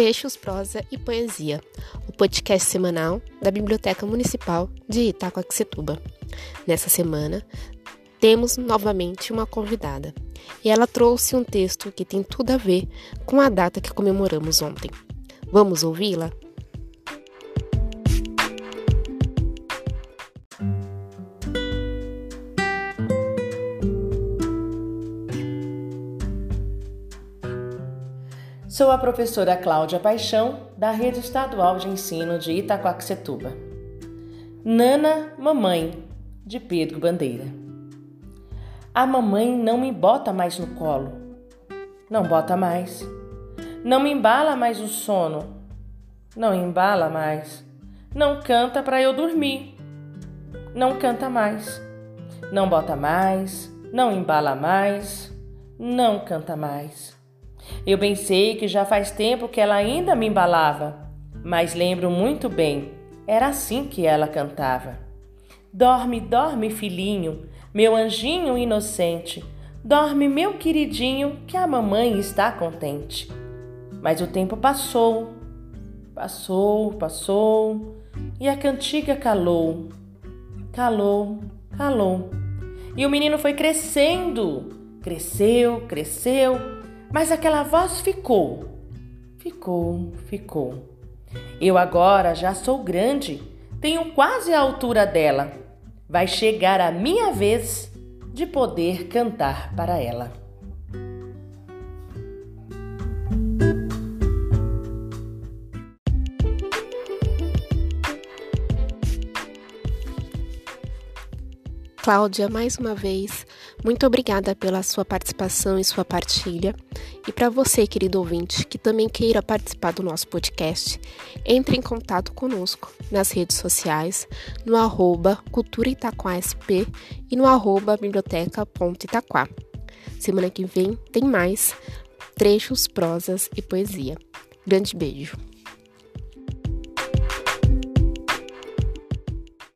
Trechos, Prosa e Poesia, o podcast semanal da Biblioteca Municipal de Itacoaxetuba. Nessa semana, temos novamente uma convidada e ela trouxe um texto que tem tudo a ver com a data que comemoramos ontem. Vamos ouvi-la? Sou a professora Cláudia Paixão, da Rede Estadual de Ensino de Itacoaxetuba. Nana Mamãe, de Pedro Bandeira. A mamãe não me bota mais no colo. Não bota mais. Não me embala mais o sono. Não embala mais. Não canta para eu dormir. Não canta mais. Não bota mais. Não embala mais. Não canta mais. Eu bem sei que já faz tempo que ela ainda me embalava, mas lembro muito bem, era assim que ela cantava. Dorme, dorme, filhinho, meu anjinho inocente. Dorme, meu queridinho, que a mamãe está contente. Mas o tempo passou, passou, passou, e a cantiga calou, calou, calou. E o menino foi crescendo, cresceu, cresceu mas aquela voz ficou, ficou, ficou. Eu agora já sou grande, tenho quase a altura dela. Vai chegar a minha vez de poder cantar para ela. Cláudia, mais uma vez, muito obrigada pela sua participação e sua partilha. E para você, querido ouvinte, que também queira participar do nosso podcast, entre em contato conosco nas redes sociais, no arroba Cultura Itaquá-SP e no arroba biblioteca.itaquá. Semana que vem tem mais trechos, prosas e poesia. Grande beijo!